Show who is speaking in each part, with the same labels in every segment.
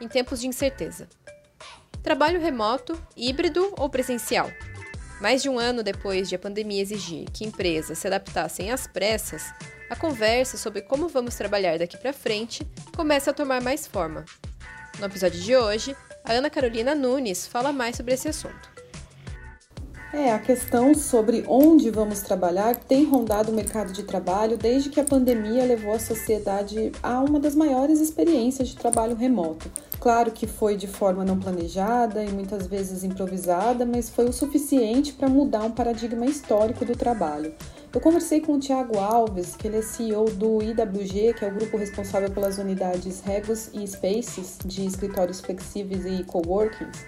Speaker 1: em tempos de incerteza. Trabalho remoto, híbrido ou presencial? Mais de um ano depois de a pandemia exigir que empresas se adaptassem às pressas, a conversa sobre como vamos trabalhar daqui para frente começa a tomar mais forma. No episódio de hoje, a Ana Carolina Nunes fala mais sobre esse assunto.
Speaker 2: É, a questão sobre onde vamos trabalhar tem rondado o mercado de trabalho desde que a pandemia levou a sociedade a uma das maiores experiências de trabalho remoto. Claro que foi de forma não planejada e muitas vezes improvisada, mas foi o suficiente para mudar um paradigma histórico do trabalho. Eu conversei com o Tiago Alves, que ele é CEO do IWG, que é o grupo responsável pelas unidades Regos e Spaces de escritórios flexíveis e coworkings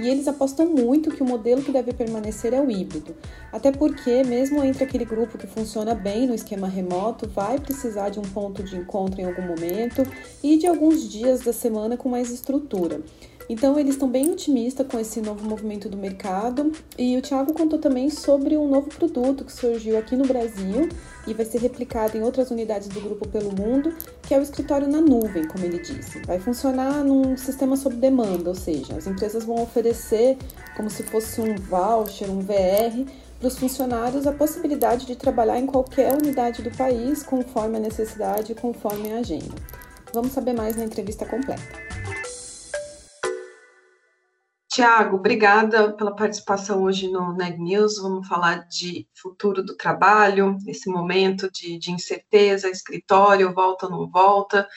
Speaker 2: e eles apostam muito que o modelo que deve permanecer é o híbrido. Até porque, mesmo entre aquele grupo que funciona bem no esquema remoto, vai precisar de um ponto de encontro em algum momento e de alguns dias da semana com mais estrutura. Então, eles estão bem otimistas com esse novo movimento do mercado. E o Thiago contou também sobre um novo produto que surgiu aqui no Brasil e vai ser replicado em outras unidades do grupo pelo mundo, que é o escritório na nuvem, como ele disse. Vai funcionar num sistema sob demanda, ou seja, as empresas vão oferecer como se fosse um voucher, um VR, para os funcionários a possibilidade de trabalhar em qualquer unidade do país, conforme a necessidade e conforme a agenda. Vamos saber mais na entrevista completa. Tiago, obrigada pela participação hoje no Neg News. Vamos falar de futuro do trabalho, esse momento de, de incerteza, escritório, volta ou não volta.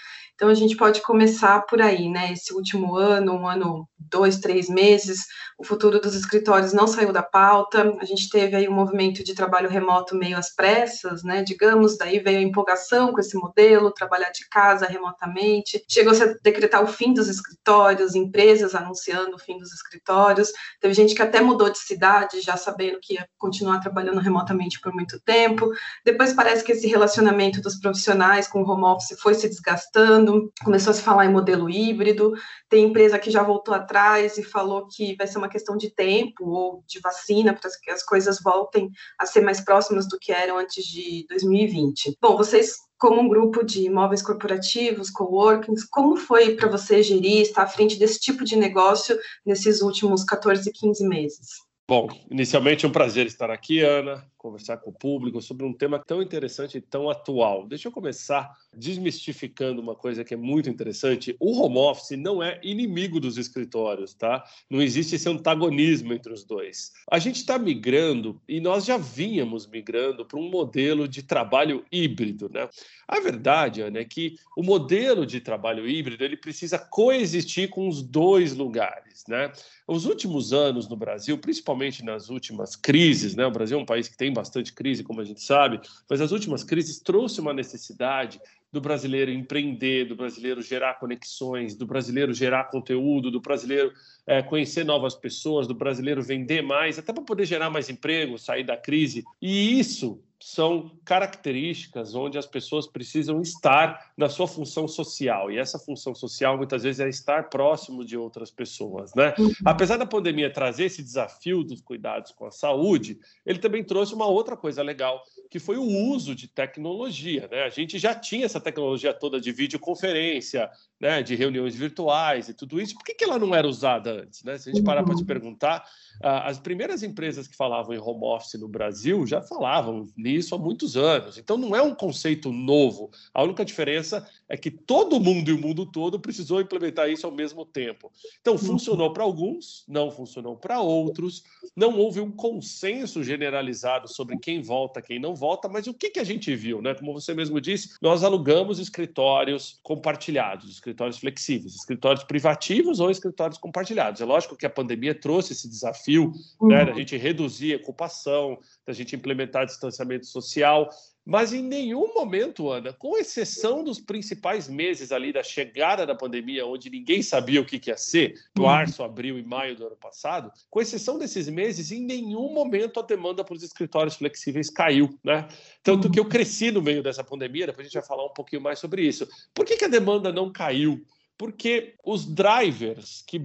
Speaker 2: Então, a gente pode começar por aí, né? Esse último ano, um ano, dois, três meses, o futuro dos escritórios não saiu da pauta. A gente teve aí um movimento de trabalho remoto meio às pressas, né? Digamos, daí veio a empolgação com esse modelo, trabalhar de casa remotamente. Chegou-se a decretar o fim dos escritórios, empresas anunciando o fim dos escritórios. Teve gente que até mudou de cidade, já sabendo que ia continuar trabalhando remotamente por muito tempo. Depois parece que esse relacionamento dos profissionais com o home office foi se desgastando começou a se falar em modelo híbrido, tem empresa que já voltou atrás e falou que vai ser uma questão de tempo ou de vacina para que as coisas voltem a ser mais próximas do que eram antes de 2020. Bom, vocês como um grupo de imóveis corporativos, coworkings, como foi para você gerir, estar à frente desse tipo de negócio nesses últimos 14, 15 meses?
Speaker 3: Bom, inicialmente é um prazer estar aqui, Ana conversar com o público sobre um tema tão interessante e tão atual. Deixa eu começar desmistificando uma coisa que é muito interessante. O home office não é inimigo dos escritórios, tá? Não existe esse antagonismo entre os dois. A gente está migrando e nós já vínhamos migrando para um modelo de trabalho híbrido, né? A verdade, Ana, é que o modelo de trabalho híbrido ele precisa coexistir com os dois lugares, né? Os últimos anos no Brasil, principalmente nas últimas crises, né? O Brasil é um país que tem bastante crise, como a gente sabe, mas as últimas crises trouxe uma necessidade do brasileiro empreender, do brasileiro gerar conexões, do brasileiro gerar conteúdo, do brasileiro é, conhecer novas pessoas, do brasileiro vender mais, até para poder gerar mais emprego, sair da crise. E isso são características onde as pessoas precisam estar na sua função social. E essa função social, muitas vezes, é estar próximo de outras pessoas. Né? Uhum. Apesar da pandemia trazer esse desafio dos cuidados com a saúde, ele também trouxe uma outra coisa legal, que foi o uso de tecnologia. Né? A gente já tinha essa tecnologia toda de videoconferência, né? de reuniões virtuais e tudo isso. Por que, que ela não era usada antes? Né? Se a gente parar para se uhum. perguntar, as primeiras empresas que falavam em home office no Brasil já falavam nisso há muitos anos. Então não é um conceito novo. A única diferença é que todo mundo e o mundo todo precisou implementar isso ao mesmo tempo. Então funcionou para alguns, não funcionou para outros. Não houve um consenso generalizado sobre quem volta, quem não volta. Mas o que, que a gente viu, né? Como você mesmo disse, nós alugamos escritórios compartilhados, escritórios flexíveis, escritórios privativos ou escritórios compartilhados. É lógico que a pandemia trouxe esse desafio né, da uhum. gente reduzir a ocupação, da gente implementar distanciamento social. Mas em nenhum momento, Ana, com exceção dos principais meses ali da chegada da pandemia, onde ninguém sabia o que, ia ser, março, abril e maio do ano passado, com exceção desses meses, em nenhum momento a demanda para os escritórios flexíveis caiu, né? Tanto que eu cresci no meio dessa pandemia, depois a gente vai falar um pouquinho mais sobre isso. Por que, que a demanda não caiu? porque os drivers que,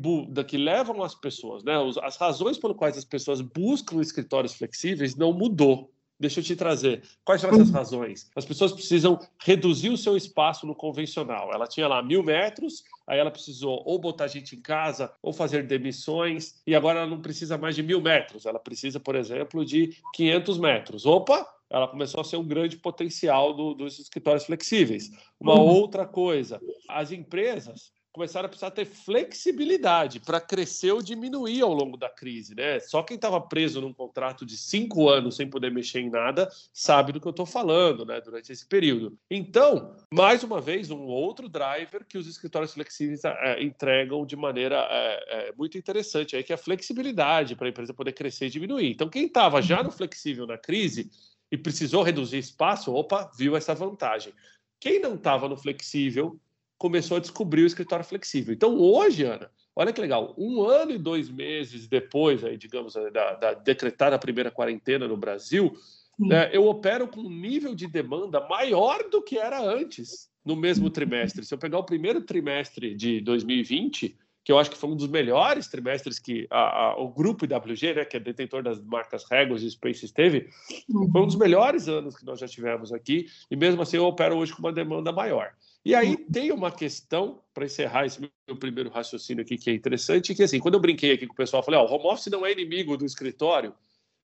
Speaker 3: que levam as pessoas, né, as razões pelas quais as pessoas buscam escritórios flexíveis não mudou. Deixa eu te trazer. Quais são essas razões? As pessoas precisam reduzir o seu espaço no convencional. Ela tinha lá mil metros, aí ela precisou ou botar gente em casa ou fazer demissões, e agora ela não precisa mais de mil metros. Ela precisa, por exemplo, de 500 metros. Opa! Ela começou a ser um grande potencial do, dos escritórios flexíveis. Uma uhum. outra coisa, as empresas começaram a precisar ter flexibilidade para crescer ou diminuir ao longo da crise. Né? Só quem estava preso num contrato de cinco anos sem poder mexer em nada sabe do que eu estou falando né, durante esse período. Então, mais uma vez, um outro driver que os escritórios flexíveis é, entregam de maneira é, é, muito interessante, aí, que é a flexibilidade para a empresa poder crescer e diminuir. Então, quem estava já no flexível na crise e precisou reduzir espaço, opa, viu essa vantagem. Quem não estava no flexível começou a descobrir o escritório flexível. Então, hoje, Ana, olha que legal, um ano e dois meses depois, aí, digamos, da, da decretada primeira quarentena no Brasil, né, eu opero com um nível de demanda maior do que era antes, no mesmo trimestre. Se eu pegar o primeiro trimestre de 2020, que eu acho que foi um dos melhores trimestres que a, a, o grupo IWG, né, que é detentor das marcas Regos e Spaces, teve, foi um dos melhores anos que nós já tivemos aqui, e mesmo assim eu opero hoje com uma demanda maior. E aí tem uma questão, para encerrar esse meu primeiro raciocínio aqui, que é interessante, que assim, quando eu brinquei aqui com o pessoal, eu falei, ó, oh, o home office não é inimigo do escritório.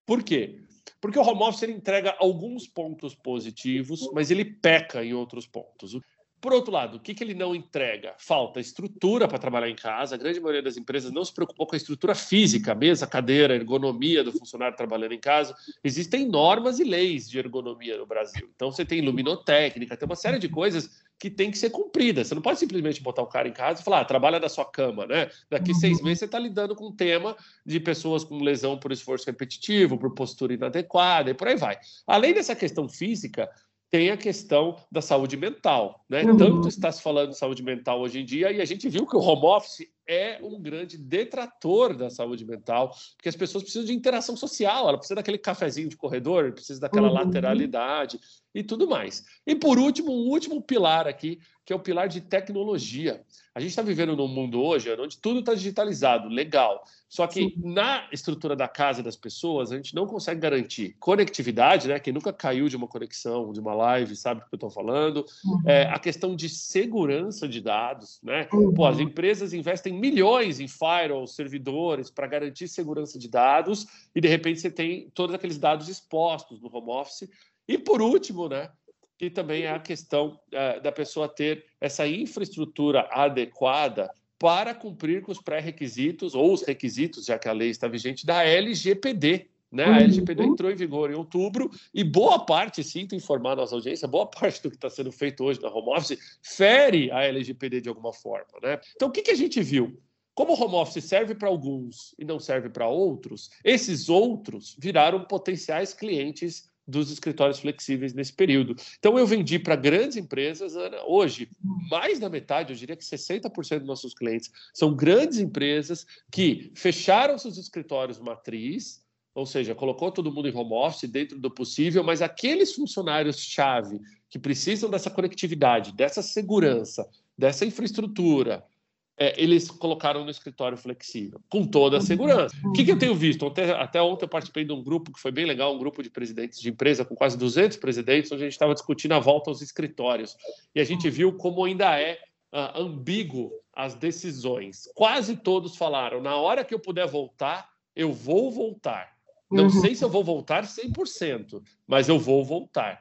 Speaker 3: Por quê? Porque o home office ele entrega alguns pontos positivos, mas ele peca em outros pontos. Por outro lado, o que, que ele não entrega? Falta estrutura para trabalhar em casa. A grande maioria das empresas não se preocupou com a estrutura física, mesa, cadeira, ergonomia do funcionário trabalhando em casa. Existem normas e leis de ergonomia no Brasil. Então, você tem luminotécnica, tem uma série de coisas que tem que ser cumpridas. Você não pode simplesmente botar o cara em casa e falar, ah, trabalha da sua cama, né? Daqui uhum. seis meses você está lidando com um tema de pessoas com lesão por esforço repetitivo, por postura inadequada e por aí vai. Além dessa questão física, tem a questão da saúde mental. Né? Uhum. Tanto está se falando de saúde mental hoje em dia, e a gente viu que o home office é um grande detrator da saúde mental, porque as pessoas precisam de interação social, ela precisa daquele cafezinho de corredor, precisa daquela uhum. lateralidade e tudo mais. E por último, um último pilar aqui, que é o pilar de tecnologia. A gente está vivendo num mundo hoje onde tudo está digitalizado, legal. Só que Sim. na estrutura da casa das pessoas, a gente não consegue garantir conectividade, né? Quem nunca caiu de uma conexão, de uma live, sabe o que eu estou falando. Uhum. É, a questão de segurança de dados, né? Uhum. Pô, as empresas investem milhões em firewalls, servidores, para garantir segurança de dados, e de repente você tem todos aqueles dados expostos no home office. E por último, né? e também é a questão uh, da pessoa ter essa infraestrutura adequada para cumprir com os pré-requisitos ou os requisitos, já que a lei está vigente, da LGPD. Né? A LGPD uhum. entrou em vigor em outubro e boa parte, sinto informar a nossa audiência, boa parte do que está sendo feito hoje na home office fere a LGPD de alguma forma. Né? Então, o que, que a gente viu? Como o home office serve para alguns e não serve para outros, esses outros viraram potenciais clientes dos escritórios flexíveis nesse período. Então, eu vendi para grandes empresas, Ana, hoje, mais da metade, eu diria que 60% dos nossos clientes são grandes empresas que fecharam seus escritórios matriz, ou seja, colocou todo mundo em home office dentro do possível, mas aqueles funcionários-chave que precisam dessa conectividade, dessa segurança, dessa infraestrutura, é, eles colocaram no escritório flexível, com toda a segurança. O que, que eu tenho visto? Até, até, ontem eu participei de um grupo que foi bem legal, um grupo de presidentes de empresa, com quase 200 presidentes, onde a gente estava discutindo a volta aos escritórios. E a gente viu como ainda é uh, ambíguo as decisões. Quase todos falaram, na hora que eu puder voltar, eu vou voltar. Não uhum. sei se eu vou voltar 100%, mas eu vou voltar.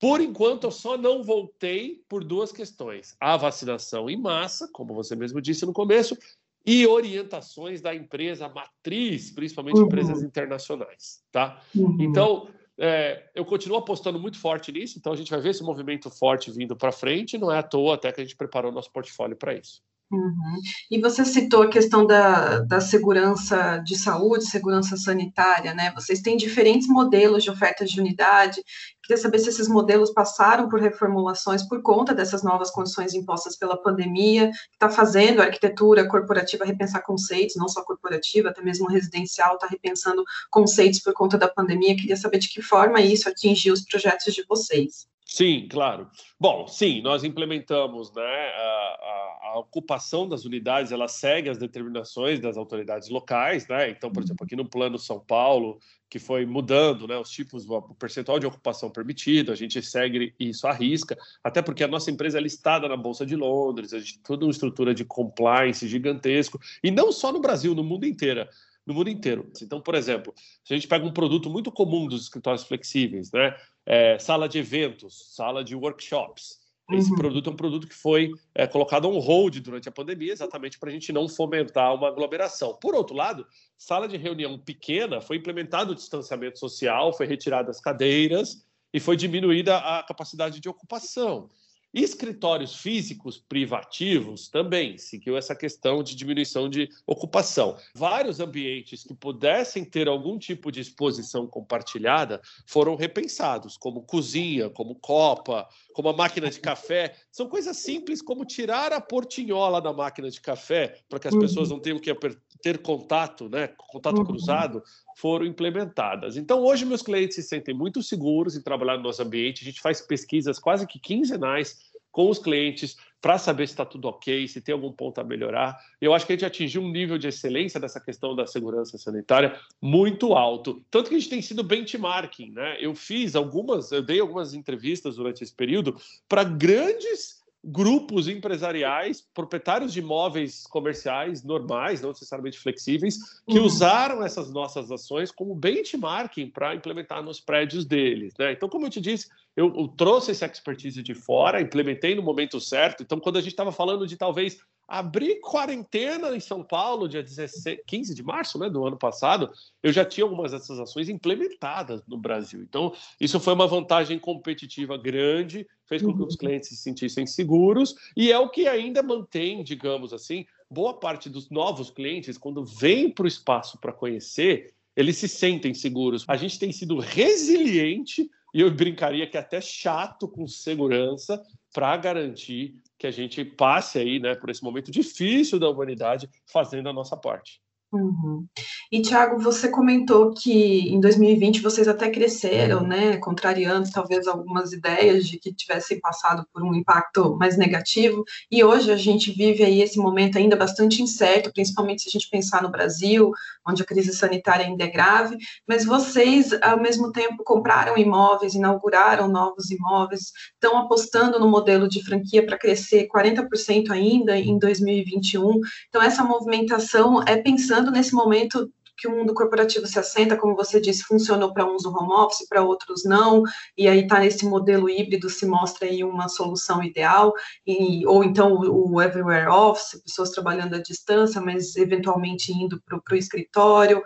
Speaker 3: Por enquanto, eu só não voltei por duas questões: a vacinação em massa, como você mesmo disse no começo, e orientações da empresa matriz, principalmente uhum. empresas internacionais, tá? Uhum. Então, é, eu continuo apostando muito forte nisso, então a gente vai ver esse movimento forte vindo para frente, não é à toa até que a gente preparou nosso portfólio para isso.
Speaker 4: Uhum. E você citou a questão da, da segurança de saúde, segurança sanitária, né? Vocês têm diferentes modelos de ofertas de unidade Queria saber se esses modelos passaram por reformulações por conta dessas novas condições impostas pela pandemia, que está fazendo a arquitetura corporativa repensar conceitos, não só corporativa, até mesmo residencial, está repensando conceitos por conta da pandemia. Queria saber de que forma isso atingiu os projetos de vocês.
Speaker 3: Sim, claro. Bom, sim, nós implementamos né, a, a, a, ocupação das unidades, ela segue as determinações das autoridades locais, né? Então, por exemplo, aqui no Plano São Paulo, que foi mudando né, os tipos, o percentual de ocupação permitido, a gente segue isso à risca, até porque a nossa empresa é listada na Bolsa de Londres, a gente tem toda uma estrutura de compliance gigantesco, e não só no Brasil, no mundo inteiro no mundo inteiro. Então, por exemplo, se a gente pega um produto muito comum dos escritórios flexíveis, né? É, sala de eventos, sala de workshops. Esse uhum. produto é um produto que foi é, colocado on hold durante a pandemia, exatamente para a gente não fomentar uma aglomeração. Por outro lado, sala de reunião pequena, foi implementado o distanciamento social, foi retirada as cadeiras e foi diminuída a capacidade de ocupação. Escritórios físicos privativos também seguiu essa questão de diminuição de ocupação. Vários ambientes que pudessem ter algum tipo de exposição compartilhada foram repensados, como cozinha, como copa, como a máquina de café. São coisas simples como tirar a portinhola da máquina de café para que as uhum. pessoas não tenham que ter contato, né, contato uhum. cruzado, foram implementadas. Então, hoje, meus clientes se sentem muito seguros em trabalhar no nosso ambiente. A gente faz pesquisas quase que quinzenais com os clientes para saber se está tudo ok, se tem algum ponto a melhorar. Eu acho que a gente atingiu um nível de excelência dessa questão da segurança sanitária muito alto. Tanto que a gente tem sido benchmarking, né? Eu fiz algumas, eu dei algumas entrevistas durante esse período para grandes grupos empresariais, proprietários de imóveis comerciais normais, não necessariamente flexíveis, que uhum. usaram essas nossas ações como benchmarking para implementar nos prédios deles. Né? Então, como eu te disse, eu, eu trouxe essa expertise de fora, implementei no momento certo. Então, quando a gente estava falando de talvez abrir quarentena em São Paulo, dia 16, 15 de março né, do ano passado, eu já tinha algumas dessas ações implementadas no Brasil. Então, isso foi uma vantagem competitiva grande, fez com que os uhum. clientes se sentissem seguros, e é o que ainda mantém, digamos assim, boa parte dos novos clientes, quando vêm para o espaço para conhecer, eles se sentem seguros. A gente tem sido resiliente, e eu brincaria que até chato com segurança, para garantir que a gente passe aí, né, por esse momento difícil da humanidade, fazendo a nossa parte.
Speaker 4: Uhum. E, Tiago, você comentou que em 2020 vocês até cresceram, né, contrariando talvez algumas ideias de que tivessem passado por um impacto mais negativo, e hoje a gente vive aí esse momento ainda bastante incerto, principalmente se a gente pensar no Brasil, onde a crise sanitária ainda é grave, mas vocês, ao mesmo tempo, compraram imóveis, inauguraram novos imóveis, estão apostando no modelo de franquia para crescer 40% ainda em 2021, então essa movimentação é pensando pensando nesse momento que o mundo corporativo se assenta, como você disse, funcionou para uns o home office, para outros não, e aí está nesse modelo híbrido, se mostra aí uma solução ideal, e, ou então o, o everywhere office, pessoas trabalhando à distância, mas eventualmente indo para o escritório.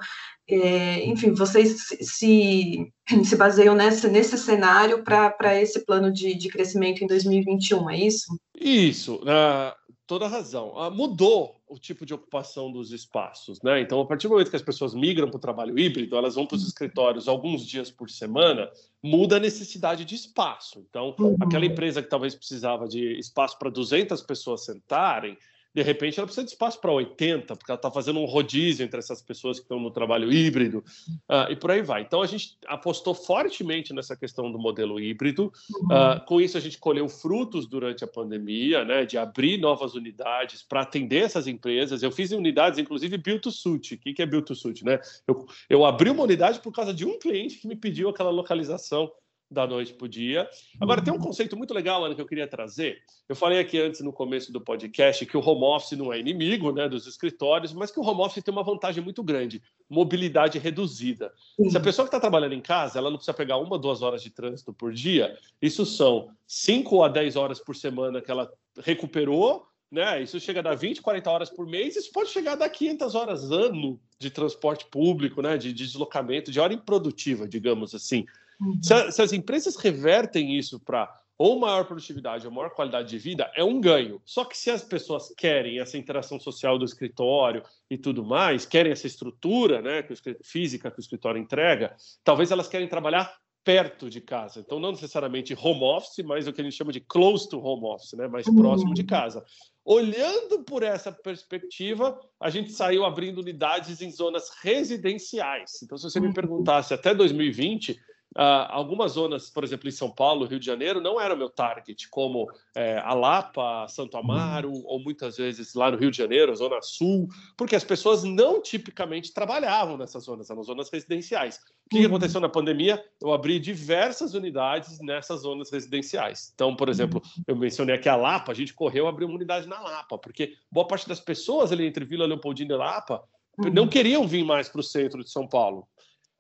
Speaker 4: É, enfim, vocês se, se baseiam nesse, cenário para esse plano de, de crescimento em 2021, é isso?
Speaker 3: Isso, uh, toda razão. Uh, mudou o tipo de ocupação dos espaços, né? Então, a partir do momento que as pessoas migram para o trabalho híbrido, elas vão para os escritórios alguns dias por semana, muda a necessidade de espaço. Então, uhum. aquela empresa que talvez precisava de espaço para 200 pessoas sentarem, de repente ela precisa de espaço para 80, porque ela está fazendo um rodízio entre essas pessoas que estão no trabalho híbrido uh, e por aí vai. Então a gente apostou fortemente nessa questão do modelo híbrido. Uh, com isso a gente colheu frutos durante a pandemia, né, de abrir novas unidades para atender essas empresas. Eu fiz unidades, inclusive build to suit. O que é build to suit, né? Eu, eu abri uma unidade por causa de um cliente que me pediu aquela localização da noite para o dia. Agora, tem um conceito muito legal, Ana, que eu queria trazer. Eu falei aqui antes, no começo do podcast, que o home office não é inimigo né, dos escritórios, mas que o home office tem uma vantagem muito grande, mobilidade reduzida. Se a pessoa que está trabalhando em casa, ela não precisa pegar uma, duas horas de trânsito por dia, isso são 5 a 10 horas por semana que ela recuperou, né? Isso chega a dar 20, 40 horas por mês, isso pode chegar a dar 500 horas ano de transporte público, né? de, de deslocamento, de hora improdutiva, digamos assim. Uhum. Se, se, as empresas revertem isso para ou maior produtividade ou maior qualidade de vida, é um ganho. Só que se as pessoas querem essa interação social do escritório e tudo mais, querem essa estrutura né, que o, física que o escritório entrega, talvez elas querem trabalhar perto de casa. Então, não necessariamente home office, mas o que a gente chama de close to home office, né? mais próximo de casa. Olhando por essa perspectiva, a gente saiu abrindo unidades em zonas residenciais. Então, se você me perguntasse até 2020, Uh, algumas zonas, por exemplo, em São Paulo, Rio de Janeiro, não era o meu target, como é, a Lapa, Santo Amaro, ou muitas vezes lá no Rio de Janeiro, Zona Sul, porque as pessoas não tipicamente trabalhavam nessas zonas, eram zonas residenciais. O que, que aconteceu na pandemia? Eu abri diversas unidades nessas zonas residenciais. Então, por exemplo, eu mencionei aqui a Lapa, a gente correu abrir uma unidade na Lapa, porque boa parte das pessoas ali entre Vila Leopoldina e Lapa não queriam vir mais para o centro de São Paulo.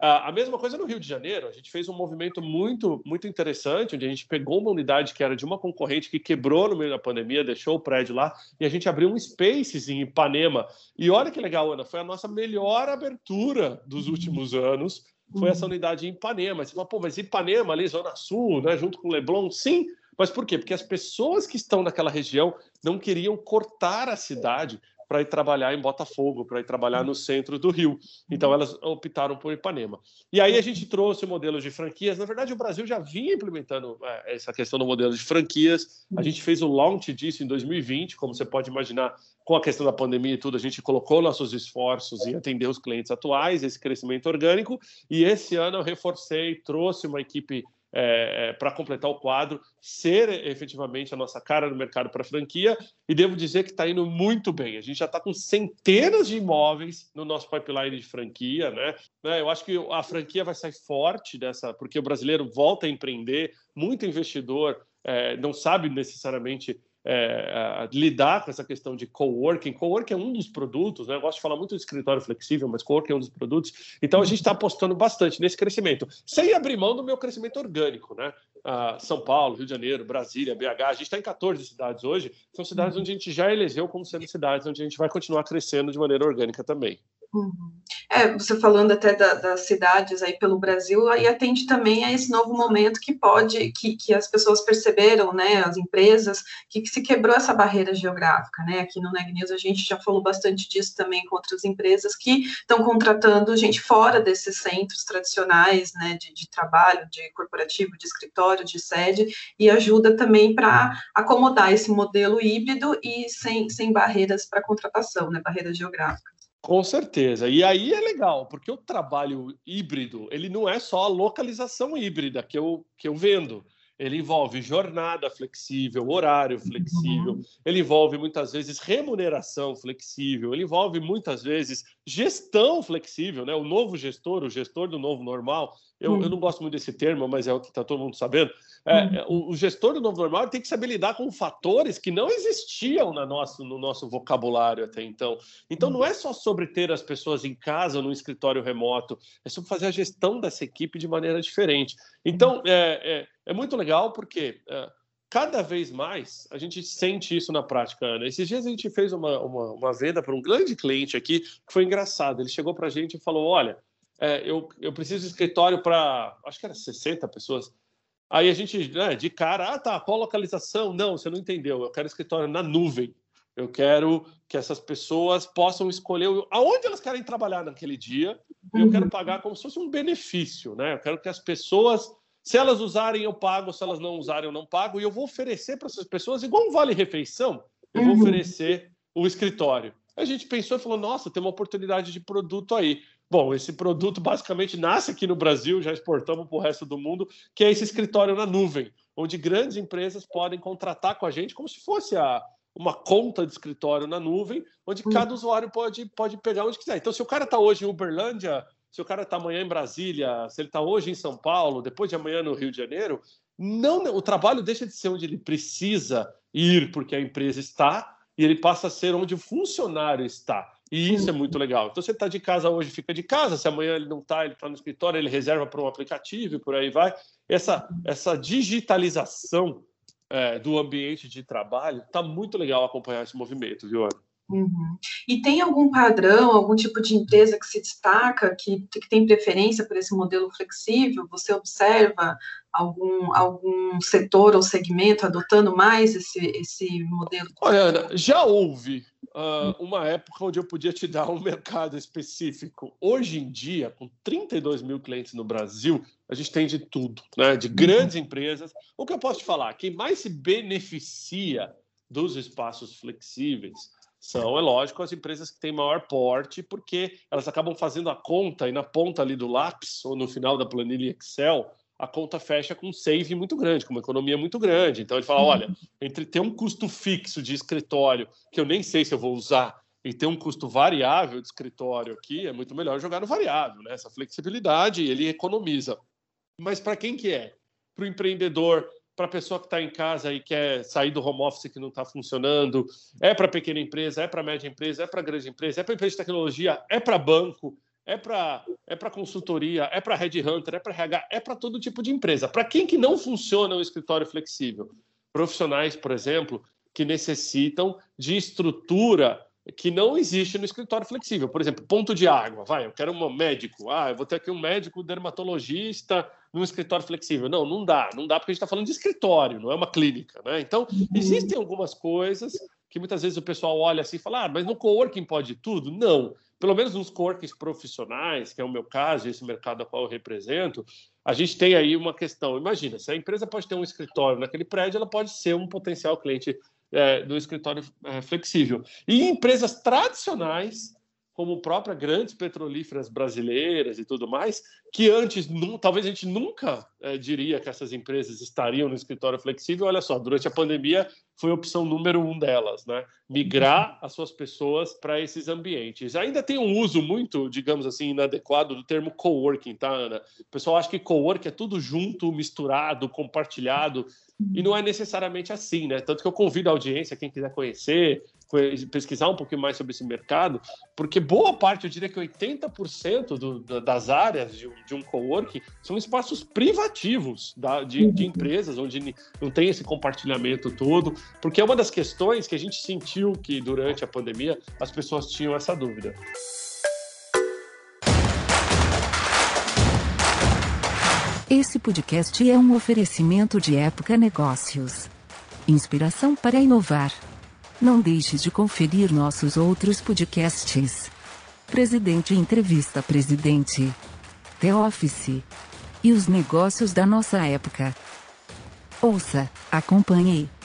Speaker 3: Ah, a mesma coisa no Rio de Janeiro, a gente fez um movimento muito, muito interessante, onde a gente pegou uma unidade que era de uma concorrente que quebrou no meio da pandemia, deixou o prédio lá, e a gente abriu um Spaces em Ipanema. E olha que legal, Ana, foi a nossa melhor abertura dos últimos anos, foi essa unidade em Ipanema. Você fala, pô, mas Ipanema ali, Zona Sul, né, junto com Leblon, sim, mas por quê? Porque as pessoas que estão naquela região não queriam cortar a cidade para ir trabalhar em Botafogo, para ir trabalhar no centro do Rio. Então elas optaram por Ipanema. E aí a gente trouxe modelos de franquias. Na verdade, o Brasil já vinha implementando é, essa questão do modelo de franquias. A gente fez o launch disso em 2020, como você pode imaginar, com a questão da pandemia e tudo, a gente colocou nossos esforços em atender os clientes atuais, esse crescimento orgânico. E esse ano eu reforcei, trouxe uma equipe é, é, para completar o quadro, ser efetivamente a nossa cara no mercado para franquia, e devo dizer que está indo muito bem. A gente já está com centenas de imóveis no nosso pipeline de franquia, né? né? Eu acho que a franquia vai sair forte dessa, porque o brasileiro volta a empreender, muito investidor é, não sabe necessariamente é, lidar com essa questão de coworking. Coworking é um dos produtos, né? Eu gosto de falar muito de escritório flexível, mas coworking é um dos produtos. Então a gente está apostando bastante nesse crescimento, sem abrir mão do meu crescimento orgânico, né? Ah, São Paulo, Rio de Janeiro, Brasília, BH, a gente está em 14 cidades hoje. São cidades onde a gente já elegeu como sendo cidades onde a gente vai continuar crescendo de maneira orgânica também.
Speaker 4: Uhum. É, você falando até da, das cidades aí pelo Brasil, aí atende também a esse novo momento que pode, que, que as pessoas perceberam, né, as empresas, que, que se quebrou essa barreira geográfica, né, aqui no Neg News a gente já falou bastante disso também com outras empresas que estão contratando gente fora desses centros tradicionais, né, de, de trabalho, de corporativo, de escritório, de sede, e ajuda também para acomodar esse modelo híbrido e sem, sem barreiras para contratação, né, barreiras geográficas.
Speaker 3: Com certeza. E aí é legal, porque o trabalho híbrido, ele não é só a localização híbrida que eu, que eu vendo. Ele envolve jornada flexível, horário flexível, uhum. ele envolve muitas vezes remuneração flexível, ele envolve muitas vezes gestão flexível, né? O novo gestor, o gestor do novo normal, eu, eu não gosto muito desse termo, mas é o que está todo mundo sabendo. É, uhum. é, o, o, gestor do novo normal tem que saber lidar com fatores que não existiam na nosso, no nosso vocabulário até então. Então, não é só sobre ter as pessoas em casa, no escritório remoto, é sobre fazer a gestão dessa equipe de maneira diferente. Então, é, é, é muito legal porque é, cada vez mais a gente sente isso na prática, Ana. Esses dias a gente fez uma, uma, uma venda para um grande cliente aqui, que foi engraçado. Ele chegou para a gente e falou: Olha, é, eu, eu preciso de escritório para, acho que era 60 pessoas. Aí a gente, né, de cara, ah, tá, qual localização? Não, você não entendeu. Eu quero escritório na nuvem. Eu quero que essas pessoas possam escolher aonde elas querem trabalhar naquele dia. Eu quero uhum. pagar como se fosse um benefício, né? Eu quero que as pessoas, se elas usarem, eu pago. Se elas não usarem, eu não pago. E eu vou oferecer para essas pessoas, igual um vale-refeição, eu vou uhum. oferecer o escritório. A gente pensou e falou: nossa, tem uma oportunidade de produto aí. Bom, esse produto basicamente nasce aqui no Brasil, já exportamos para o resto do mundo, que é esse escritório na nuvem, onde grandes empresas podem contratar com a gente como se fosse a, uma conta de escritório na nuvem, onde hum. cada usuário pode, pode pegar onde quiser. Então, se o cara está hoje em Uberlândia, se o cara está amanhã em Brasília, se ele está hoje em São Paulo, depois de amanhã no Rio de Janeiro, não, o trabalho deixa de ser onde ele precisa ir, porque a empresa está, e ele passa a ser onde o funcionário está. E isso é muito legal. Então, você está de casa hoje, fica de casa. Se amanhã ele não está, ele está no escritório, ele reserva para um aplicativo e por aí vai. Essa, essa digitalização é, do ambiente de trabalho está muito legal acompanhar esse movimento, viu, Ana?
Speaker 4: Uhum. E tem algum padrão, algum tipo de empresa que se destaca, que, que tem preferência por esse modelo flexível? Você observa algum, algum setor ou segmento adotando mais esse, esse modelo?
Speaker 3: Olha, Ana, já houve uh, uma época onde eu podia te dar um mercado específico. Hoje em dia, com 32 mil clientes no Brasil, a gente tem de tudo, né? de grandes uhum. empresas. O que eu posso te falar? Quem mais se beneficia dos espaços flexíveis são, é lógico, as empresas que têm maior porte, porque elas acabam fazendo a conta e na ponta ali do lápis ou no final da planilha Excel, a conta fecha com um save muito grande, com uma economia muito grande. Então ele fala: olha, entre ter um custo fixo de escritório, que eu nem sei se eu vou usar, e ter um custo variável de escritório aqui, é muito melhor jogar no variável, né? Essa flexibilidade ele economiza. Mas para quem que é? Para o empreendedor para a pessoa que está em casa e quer sair do home office que não está funcionando, é para pequena empresa, é para média empresa, é para grande empresa, é para empresa de tecnologia, é para banco, é para é para consultoria, é para headhunter, é para RH, é para todo tipo de empresa. Para quem que não funciona o escritório flexível? Profissionais, por exemplo, que necessitam de estrutura que não existe no escritório flexível. Por exemplo, ponto de água. Vai, eu quero um médico. Ah, eu vou ter aqui um médico dermatologista num escritório flexível. Não, não dá. Não dá porque a gente está falando de escritório, não é uma clínica. Né? Então, uhum. existem algumas coisas que muitas vezes o pessoal olha assim e fala, ah, mas no coworking pode tudo? Não. Pelo menos nos coworkings profissionais, que é o meu caso, esse mercado a qual eu represento, a gente tem aí uma questão. Imagina, se a empresa pode ter um escritório naquele prédio, ela pode ser um potencial cliente é, do escritório é, flexível. E empresas tradicionais como própria grandes petrolíferas brasileiras e tudo mais, que antes, talvez a gente nunca é, diria que essas empresas estariam no escritório flexível. Olha só, durante a pandemia foi a opção número um delas, né? Migrar as suas pessoas para esses ambientes. Ainda tem um uso muito, digamos assim, inadequado do termo coworking, tá, Ana? O pessoal acha que coworking é tudo junto, misturado, compartilhado, e não é necessariamente assim, né? Tanto que eu convido a audiência, quem quiser conhecer, pesquisar um pouquinho mais sobre esse mercado, porque boa parte, eu diria que 80% do, das áreas de, de um coworking são espaços privativos da, de, de, uhum. empresas, onde não tem esse compartilhamento todo, porque é uma das questões que a gente sentiu que durante a pandemia as pessoas tinham essa dúvida.
Speaker 5: Esse podcast é um oferecimento de Época Negócios. Inspiração para inovar. Não deixe de conferir nossos outros podcasts. Presidente Entrevista Presidente. The Office. E os negócios da nossa época. Ouça, acompanhe,